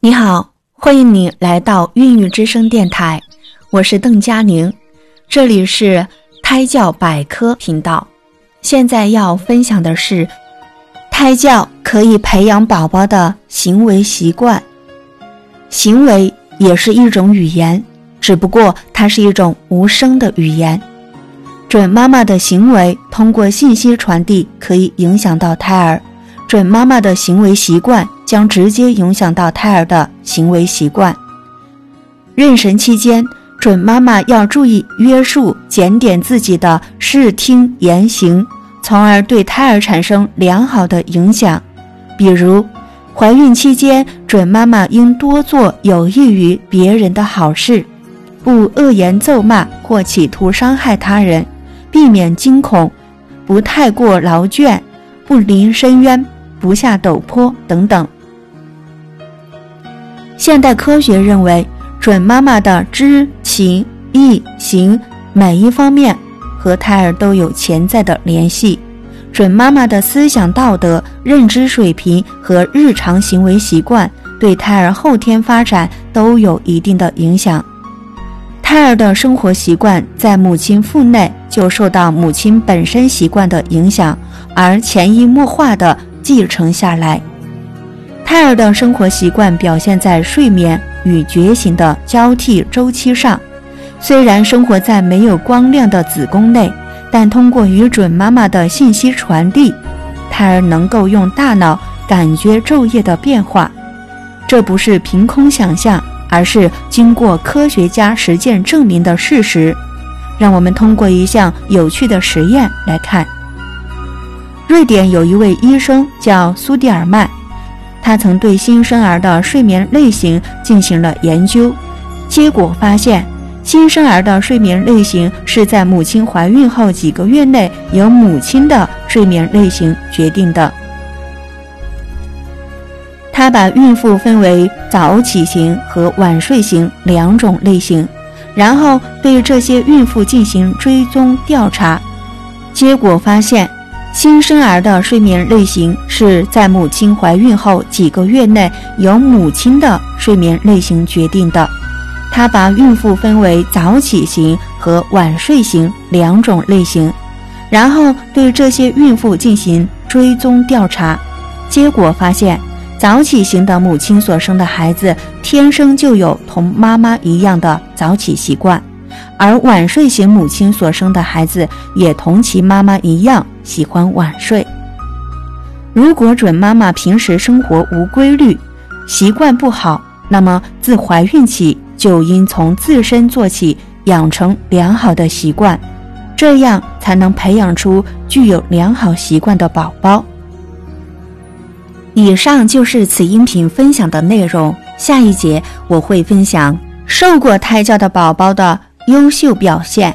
你好，欢迎你来到孕育之声电台，我是邓佳宁，这里是胎教百科频道。现在要分享的是，胎教可以培养宝宝的行为习惯。行为也是一种语言，只不过它是一种无声的语言。准妈妈的行为通过信息传递，可以影响到胎儿。准妈妈的行为习惯。将直接影响到胎儿的行为习惯。妊娠期间，准妈妈要注意约束、检点自己的视听言行，从而对胎儿产生良好的影响。比如，怀孕期间，准妈妈应多做有益于别人的好事，不恶言咒骂或企图伤害他人，避免惊恐，不太过劳倦，不临深渊，不下陡坡等等。现代科学认为，准妈妈的知情意行每一方面和胎儿都有潜在的联系。准妈妈的思想道德、认知水平和日常行为习惯对胎儿后天发展都有一定的影响。胎儿的生活习惯在母亲腹内就受到母亲本身习惯的影响，而潜移默化地继承下来。胎儿的生活习惯表现在睡眠与觉醒的交替周期上。虽然生活在没有光亮的子宫内，但通过与准妈妈的信息传递，胎儿能够用大脑感觉昼夜的变化。这不是凭空想象，而是经过科学家实践证明的事实。让我们通过一项有趣的实验来看。瑞典有一位医生叫苏蒂尔曼。他曾对新生儿的睡眠类型进行了研究，结果发现，新生儿的睡眠类型是在母亲怀孕后几个月内由母亲的睡眠类型决定的。他把孕妇分为早起型和晚睡型两种类型，然后对这些孕妇进行追踪调查，结果发现。新生儿的睡眠类型是在母亲怀孕后几个月内由母亲的睡眠类型决定的。他把孕妇分为早起型和晚睡型两种类型，然后对这些孕妇进行追踪调查，结果发现，早起型的母亲所生的孩子天生就有同妈妈一样的早起习惯。而晚睡型母亲所生的孩子也同其妈妈一样喜欢晚睡。如果准妈妈平时生活无规律，习惯不好，那么自怀孕起就应从自身做起，养成良好的习惯，这样才能培养出具有良好习惯的宝宝。以上就是此音频分享的内容，下一节我会分享受过胎教的宝宝的。优秀表现。